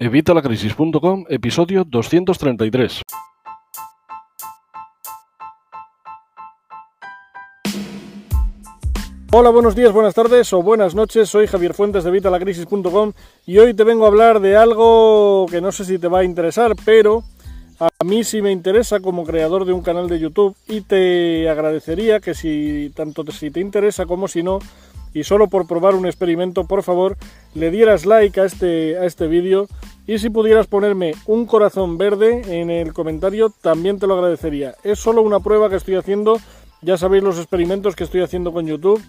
Evitalacrisis.com, episodio 233. Hola, buenos días, buenas tardes o buenas noches. Soy Javier Fuentes de Evitalacrisis.com y hoy te vengo a hablar de algo que no sé si te va a interesar, pero a mí sí me interesa como creador de un canal de YouTube y te agradecería que si tanto si te interesa como si no, y solo por probar un experimento, por favor, le dieras like a este, a este vídeo y si pudieras ponerme un corazón verde en el comentario, también te lo agradecería. Es solo una prueba que estoy haciendo, ya sabéis los experimentos que estoy haciendo con YouTube.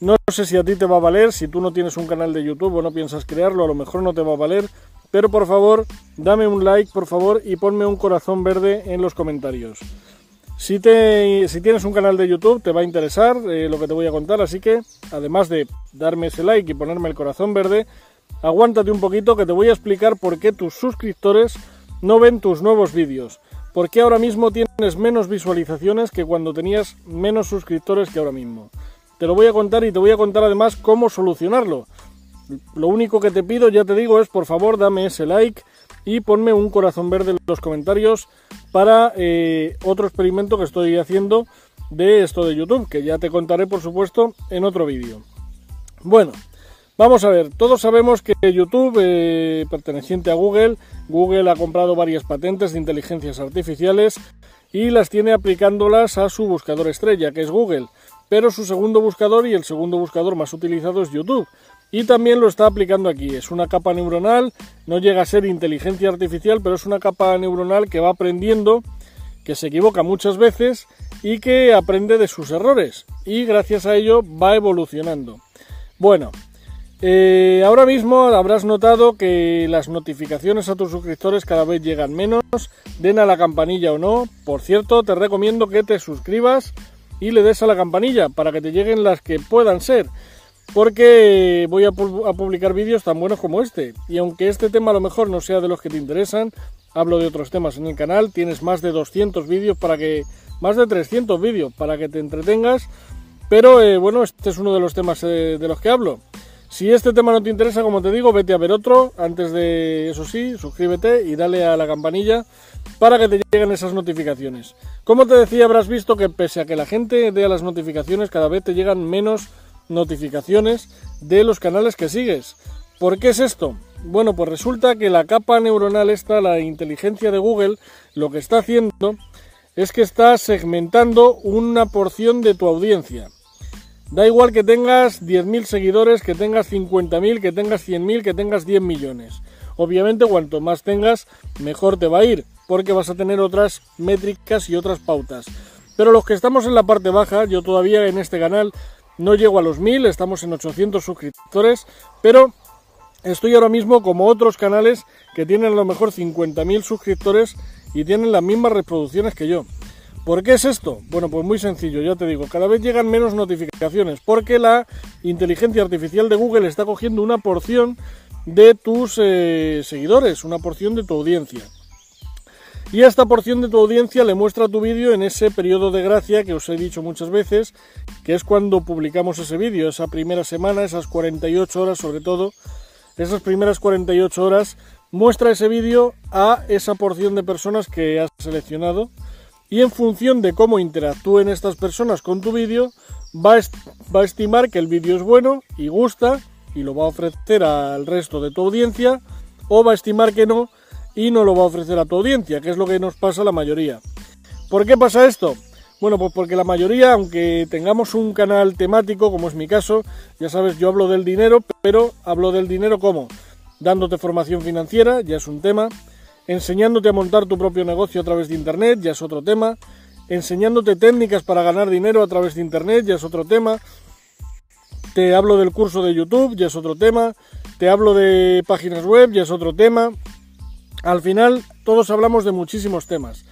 No sé si a ti te va a valer, si tú no tienes un canal de YouTube o no piensas crearlo, a lo mejor no te va a valer, pero por favor, dame un like, por favor, y ponme un corazón verde en los comentarios. Si, te, si tienes un canal de YouTube te va a interesar eh, lo que te voy a contar, así que además de darme ese like y ponerme el corazón verde, aguántate un poquito que te voy a explicar por qué tus suscriptores no ven tus nuevos vídeos. ¿Por qué ahora mismo tienes menos visualizaciones que cuando tenías menos suscriptores que ahora mismo? Te lo voy a contar y te voy a contar además cómo solucionarlo. Lo único que te pido, ya te digo, es por favor dame ese like y ponme un corazón verde en los comentarios para eh, otro experimento que estoy haciendo de esto de YouTube, que ya te contaré por supuesto en otro vídeo. Bueno, vamos a ver, todos sabemos que YouTube, eh, perteneciente a Google, Google ha comprado varias patentes de inteligencias artificiales y las tiene aplicándolas a su buscador estrella, que es Google, pero su segundo buscador y el segundo buscador más utilizado es YouTube. Y también lo está aplicando aquí. Es una capa neuronal, no llega a ser inteligencia artificial, pero es una capa neuronal que va aprendiendo, que se equivoca muchas veces y que aprende de sus errores. Y gracias a ello va evolucionando. Bueno, eh, ahora mismo habrás notado que las notificaciones a tus suscriptores cada vez llegan menos, den a la campanilla o no. Por cierto, te recomiendo que te suscribas y le des a la campanilla para que te lleguen las que puedan ser porque voy a, publicar vídeos tan buenos como este. Y aunque este tema a lo mejor no sea de los que te interesan, hablo de otros temas en el canal, tienes más de 200 vídeos para que, más de 300 vídeos para que te entretengas, pero eh, bueno, este es uno de los temas eh, de los que hablo. Si este tema no te interesa, como te digo, vete a ver otro. Antes de eso sí, suscríbete y dale a la campanilla para que te lleguen esas notificaciones. Como te decía, habrás visto que pese a que la gente dé a las notificaciones, cada vez te llegan menos notificaciones de los canales que sigues. ¿Por qué es esto? Bueno, pues resulta que la capa neuronal esta, la inteligencia de Google, lo que está haciendo es que está segmentando una porción de tu audiencia. Da igual que tengas 10.000 seguidores, que tengas 50.000, que tengas 100.000, que tengas 10 millones. Obviamente cuanto más tengas, mejor te va a ir, porque vas a tener otras métricas y otras pautas. Pero los que estamos en la parte baja, yo todavía en este canal no llego a los 1000, estamos en 800 suscriptores, pero estoy ahora mismo como otros canales que tienen a lo mejor 50.000 suscriptores y tienen las mismas reproducciones que yo. ¿Por qué es esto? Bueno, pues muy sencillo, ya te digo, cada vez llegan menos notificaciones porque la inteligencia artificial de Google está cogiendo una porción de tus eh, seguidores, una porción de tu audiencia. Y a esta porción de tu audiencia le muestra tu vídeo en ese periodo de gracia que os he dicho muchas veces, que es cuando publicamos ese vídeo, esa primera semana, esas 48 horas sobre todo, esas primeras 48 horas, muestra ese vídeo a esa porción de personas que has seleccionado y en función de cómo interactúen estas personas con tu vídeo, va, va a estimar que el vídeo es bueno y gusta y lo va a ofrecer al resto de tu audiencia o va a estimar que no y no lo va a ofrecer a tu audiencia, que es lo que nos pasa a la mayoría. ¿Por qué pasa esto? Bueno, pues porque la mayoría, aunque tengamos un canal temático, como es mi caso, ya sabes, yo hablo del dinero, pero hablo del dinero como dándote formación financiera, ya es un tema, enseñándote a montar tu propio negocio a través de Internet, ya es otro tema, enseñándote técnicas para ganar dinero a través de Internet, ya es otro tema, te hablo del curso de YouTube, ya es otro tema, te hablo de páginas web, ya es otro tema, al final todos hablamos de muchísimos temas.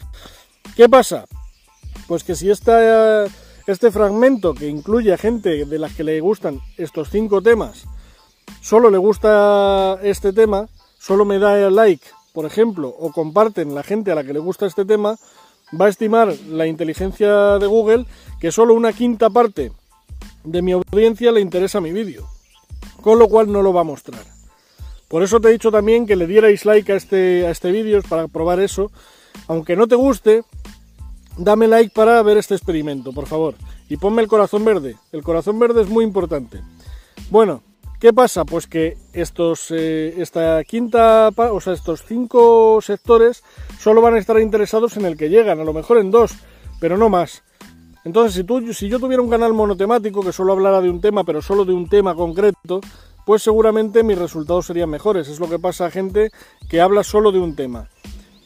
¿Qué pasa? Pues que si este fragmento que incluye a gente de las que le gustan estos cinco temas, solo le gusta este tema, solo me da like, por ejemplo, o comparten la gente a la que le gusta este tema, va a estimar la inteligencia de Google que solo una quinta parte de mi audiencia le interesa mi vídeo, con lo cual no lo va a mostrar. Por eso te he dicho también que le dierais like a este, a este vídeo para probar eso. Aunque no te guste, dame like para ver este experimento, por favor. Y ponme el corazón verde. El corazón verde es muy importante. Bueno, ¿qué pasa? Pues que estos, eh, esta quinta, o sea, estos cinco sectores solo van a estar interesados en el que llegan, a lo mejor en dos, pero no más. Entonces, si, tú, si yo tuviera un canal monotemático que solo hablara de un tema, pero solo de un tema concreto, pues seguramente mis resultados serían mejores. Es lo que pasa a gente que habla solo de un tema.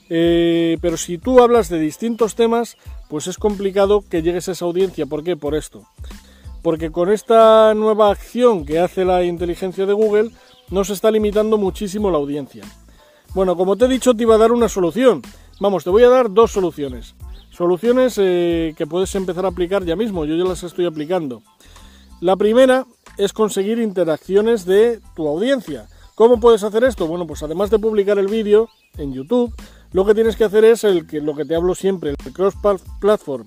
Eh, pero si tú hablas de distintos temas, pues es complicado que llegues a esa audiencia. ¿Por qué? Por esto. Porque con esta nueva acción que hace la inteligencia de Google, nos está limitando muchísimo la audiencia. Bueno, como te he dicho, te iba a dar una solución. Vamos, te voy a dar dos soluciones. Soluciones eh, que puedes empezar a aplicar ya mismo, yo ya las estoy aplicando. La primera es conseguir interacciones de tu audiencia. ¿Cómo puedes hacer esto? Bueno, pues además de publicar el vídeo en YouTube, lo que tienes que hacer es el que, lo que te hablo siempre, el cross-platform.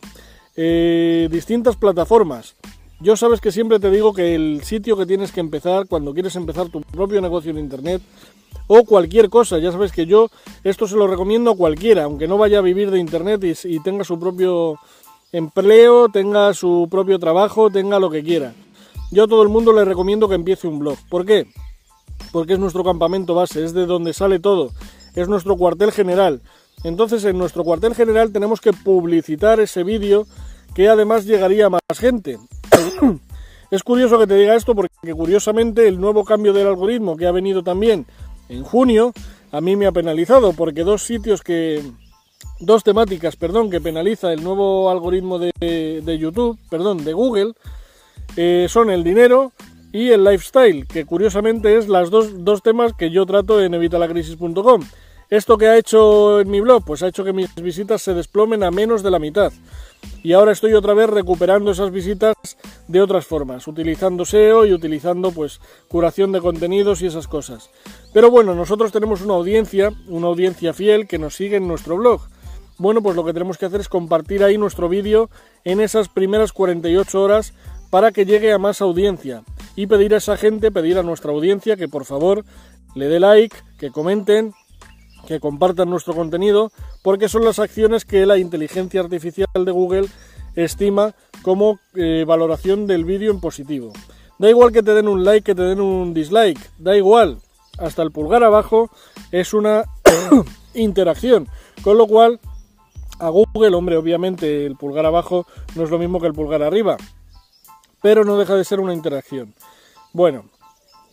Eh, distintas plataformas. Yo sabes que siempre te digo que el sitio que tienes que empezar cuando quieres empezar tu propio negocio en Internet o cualquier cosa. Ya sabes que yo esto se lo recomiendo a cualquiera, aunque no vaya a vivir de Internet y, tenga su propio empleo, tenga su propio trabajo, tenga lo que quiera. Yo a todo el mundo le recomiendo que empiece un blog. ¿Por qué? Porque es nuestro campamento base, es de donde sale todo, es nuestro cuartel general. Entonces en nuestro cuartel general tenemos que publicitar ese vídeo que además llegaría a más gente. Es curioso que te diga esto porque curiosamente el nuevo cambio del algoritmo que ha venido también en junio, a mí me ha penalizado porque dos sitios que dos temáticas, perdón, que penaliza el nuevo algoritmo de, de YouTube, perdón, de Google, eh, son el dinero y el lifestyle, que curiosamente es las dos, dos temas que yo trato en evitalacrisis.com. ¿Esto que ha hecho en mi blog? Pues ha hecho que mis visitas se desplomen a menos de la mitad. Y ahora estoy otra vez recuperando esas visitas de otras formas, utilizando SEO y utilizando pues curación de contenidos y esas cosas. Pero bueno, nosotros tenemos una audiencia, una audiencia fiel que nos sigue en nuestro blog. Bueno, pues lo que tenemos que hacer es compartir ahí nuestro vídeo en esas primeras 48 horas para que llegue a más audiencia y pedir a esa gente, pedir a nuestra audiencia que por favor le dé like, que comenten, que compartan nuestro contenido, porque son las acciones que la inteligencia artificial de Google estima como eh, valoración del vídeo en positivo. Da igual que te den un like, que te den un dislike, da igual, hasta el pulgar abajo es una interacción, con lo cual a Google, hombre, obviamente el pulgar abajo no es lo mismo que el pulgar arriba, pero no deja de ser una interacción. Bueno,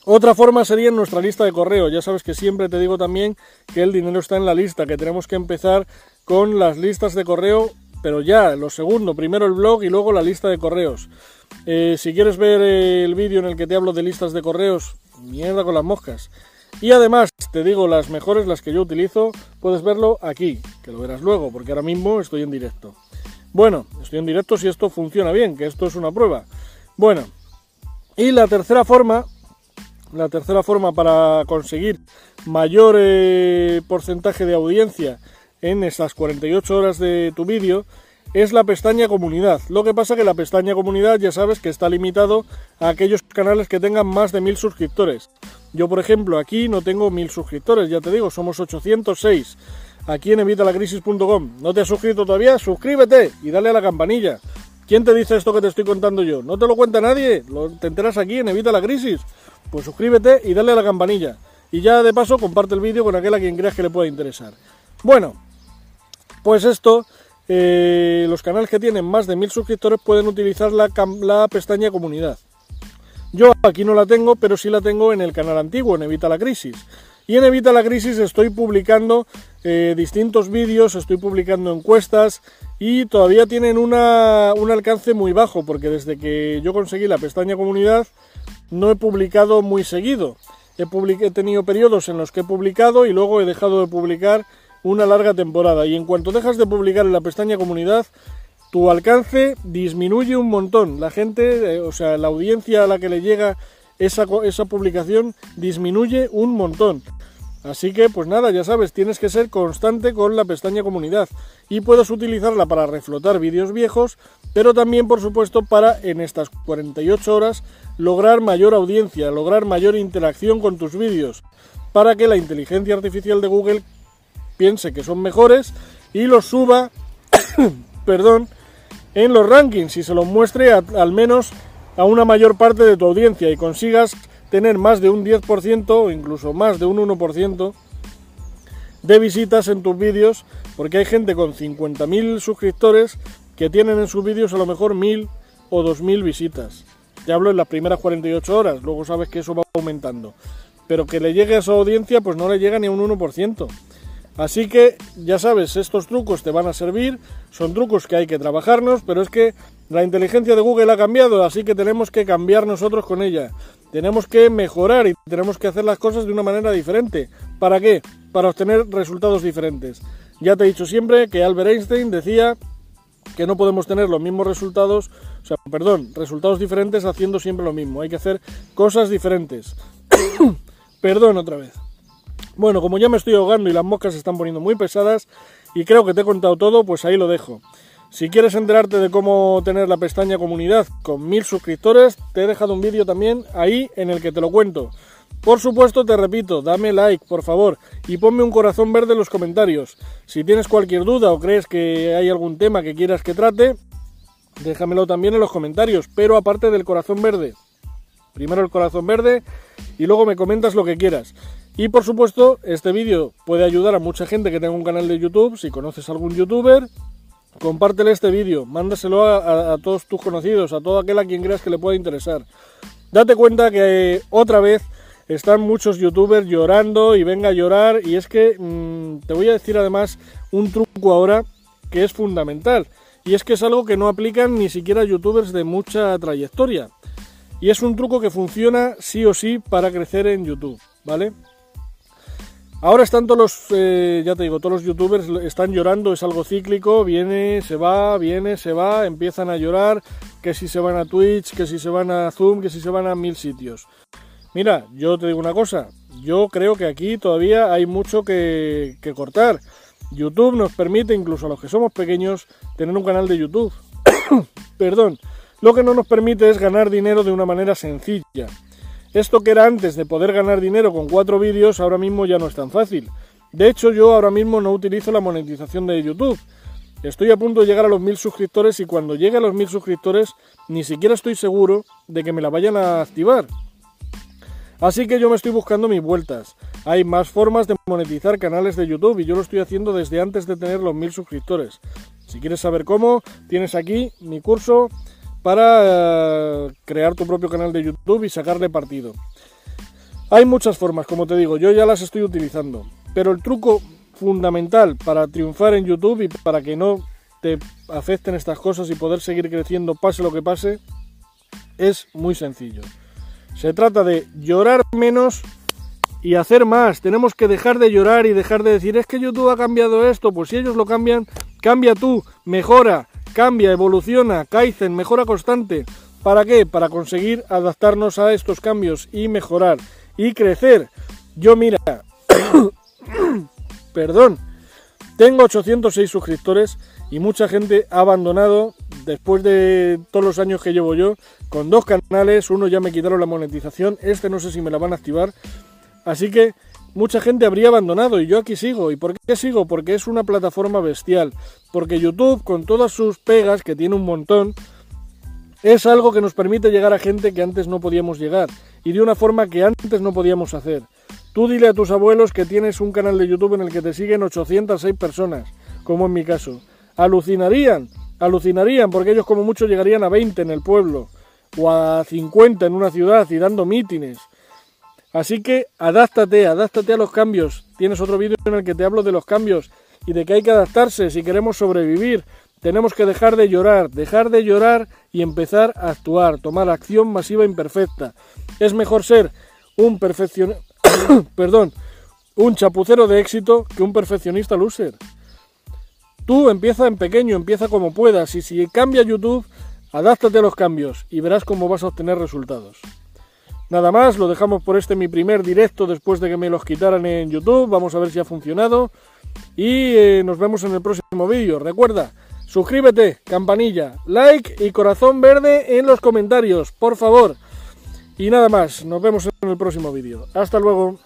otra forma sería en nuestra lista de correo. Ya sabes que siempre te digo también que el dinero está en la lista, que tenemos que empezar con las listas de correo, pero ya, lo segundo, primero el blog y luego la lista de correos. Eh, si quieres ver el vídeo en el que te hablo de listas de correos, mierda con las moscas. Y además, te digo, las mejores, las que yo utilizo, puedes verlo aquí, que lo verás luego, porque ahora mismo estoy en directo. Bueno, estoy en directo si esto funciona bien, que esto es una prueba. Bueno, y la tercera forma la tercera forma para conseguir mayor eh, porcentaje de audiencia en estas 48 horas de tu vídeo es la pestaña comunidad. Lo que pasa que la pestaña comunidad ya sabes que está limitado a aquellos canales que tengan más de 1000 suscriptores. Yo por ejemplo aquí no tengo 1000 suscriptores, ya te digo, somos 806 aquí en evitalacrisis.com. ¿No te has suscrito todavía? Suscríbete y dale a la campanilla. ¿Quién te dice esto que te estoy contando yo? ¿No te lo cuenta nadie? Lo, te enteras aquí en Evita la Crisis. Pues suscríbete y dale a la campanilla. Y ya de paso comparte el vídeo con aquel a quien creas que le pueda interesar. Bueno, pues esto, eh, los canales que tienen más de mil suscriptores pueden utilizar la, pestaña comunidad. Yo aquí no la tengo, pero sí la tengo en el canal antiguo, en Evita la Crisis. Y en Evita la Crisis estoy publicando eh, distintos vídeos, estoy publicando encuestas y todavía tienen un alcance muy bajo porque desde que yo conseguí la pestaña comunidad no he publicado muy seguido. He tenido periodos en los que he publicado y luego he dejado de publicar una larga temporada. Y en cuanto dejas de publicar en la pestaña comunidad, tu alcance disminuye un montón. La gente, eh, o sea, la audiencia a la que le llega esa, esa publicación disminuye un montón. Así que, pues nada, ya sabes, tienes que ser constante con la pestaña comunidad y puedes utilizarla para reflotar vídeos viejos, pero también, por supuesto, para en estas 48 horas lograr mayor audiencia, lograr mayor interacción con tus vídeos. para que la inteligencia artificial de Google piense que son mejores y los suba, perdón, en los rankings y se los muestre al menos a una mayor parte de tu audiencia y consigas tener más de un 10% o incluso más de un 1% de visitas en tus vídeos, porque hay gente con 50.000 suscriptores que tienen en sus vídeos a lo mejor 1.000 o 2.000 visitas. Te hablo en las primeras 48 horas, luego sabes que eso va aumentando. Pero que le llegue a su audiencia, pues no le llega ni a un 1%. Así que ya sabes, estos trucos te van a servir, son trucos que hay que trabajarnos, pero es que la inteligencia de Google ha cambiado, así que tenemos que cambiar nosotros con ella. Tenemos que mejorar y tenemos que hacer las cosas de una manera diferente. ¿Para qué? Para obtener resultados diferentes. Ya te he dicho siempre que Albert Einstein decía que no podemos tener los mismos resultados, o sea, perdón, resultados diferentes haciendo siempre lo mismo. Hay que hacer cosas diferentes. perdón otra vez. Bueno, como ya me estoy ahogando y las moscas se están poniendo muy pesadas y creo que te he contado todo, pues ahí lo dejo. Si quieres enterarte de cómo tener la pestaña comunidad con mil suscriptores, te he dejado un vídeo también ahí en el que te lo cuento. Por supuesto, te repito, dame like, por favor, y ponme un corazón verde en los comentarios. Si tienes cualquier duda o crees que hay algún tema que quieras que trate, déjamelo también en los comentarios, pero aparte del corazón verde. Primero el corazón verde y luego me comentas lo que quieras. Y por supuesto, este vídeo puede ayudar a mucha gente que tenga un canal de YouTube, si conoces a algún youtuber, compártele este vídeo, mándaselo a, todos tus conocidos, a todo aquel a quien creas que le pueda interesar. Date cuenta que otra vez están muchos youtubers llorando y venga a llorar. Y es que mm, te voy a decir además un truco ahora que es fundamental. Y es que es algo que no aplican ni siquiera youtubers de mucha trayectoria. Y es un truco que funciona sí o sí para crecer en YouTube, ¿vale? Ahora están todos los, eh, ya te digo, todos los youtubers están llorando, es algo cíclico, viene, se va, viene, se va, empiezan a llorar, que si se van a Twitch, que si se van a Zoom, que si se van a mil sitios. Mira, yo te digo una cosa, yo creo que aquí todavía hay mucho que, que cortar. YouTube nos permite, incluso a los que somos pequeños, tener un canal de YouTube. Perdón, lo que no nos permite es ganar dinero de una manera sencilla. Esto que era antes de poder ganar dinero con cuatro vídeos, ahora mismo ya no es tan fácil. De hecho, yo ahora mismo no utilizo la monetización de YouTube. Estoy a punto de llegar a los mil suscriptores y cuando llegue a los mil suscriptores ni siquiera estoy seguro de que me la vayan a activar. Así que yo me estoy buscando mis vueltas. Hay más formas de monetizar canales de YouTube y yo lo estoy haciendo desde antes de tener los mil suscriptores. Si quieres saber cómo, tienes aquí mi curso para eh, crear tu propio canal de YouTube y sacarle partido. Hay muchas formas, como te digo, yo ya las estoy utilizando, pero el truco fundamental para triunfar en YouTube y para que no te afecten estas cosas y poder seguir creciendo pase lo que pase, es muy sencillo. Se trata de llorar menos y hacer más. Tenemos que dejar de llorar y dejar de decir, es que YouTube ha cambiado esto, pues si ellos lo cambian, cambia tú, mejora, cambia, evoluciona, Kaizen, mejora constante. ¿Para qué? Para conseguir adaptarnos a estos cambios y mejorar y crecer. Yo mira, perdón, tengo 806 suscriptores y mucha gente ha abandonado después de todos los años que llevo yo con dos canales, uno ya me quitaron la monetización, este no sé si me la van a activar, así que mucha gente habría abandonado y yo aquí sigo. ¿Y por qué sigo? Porque es una plataforma bestial. Porque YouTube, con todas sus pegas, que tiene un montón, es algo que nos permite llegar a gente que antes no podíamos llegar y de una forma que antes no podíamos hacer. Tú dile a tus abuelos que tienes un canal de YouTube en el que te siguen 806 personas, como en mi caso. Alucinarían, alucinarían, porque ellos como mucho llegarían a 20 en el pueblo o a 50 en una ciudad y dando mítines. Así que adáptate, adáptate a los cambios. Tienes otro vídeo en el que te hablo de los cambios y de que hay que adaptarse si queremos sobrevivir. Tenemos que dejar de llorar, dejar de llorar y empezar a actuar, tomar acción masiva imperfecta. Es mejor ser un perfeccionista, perdón, un chapucero de éxito que un perfeccionista loser. Tú empieza en pequeño, empieza como puedas y si cambia YouTube, adáptate a los cambios y verás cómo vas a obtener resultados. Nada más, lo dejamos por este mi primer directo después de que me los quitaran en YouTube. Vamos a ver si ha funcionado. Y eh, nos vemos en el próximo vídeo. Recuerda, suscríbete, campanilla, like y corazón verde en los comentarios, por favor. Y nada más, nos vemos en el próximo vídeo. Hasta luego.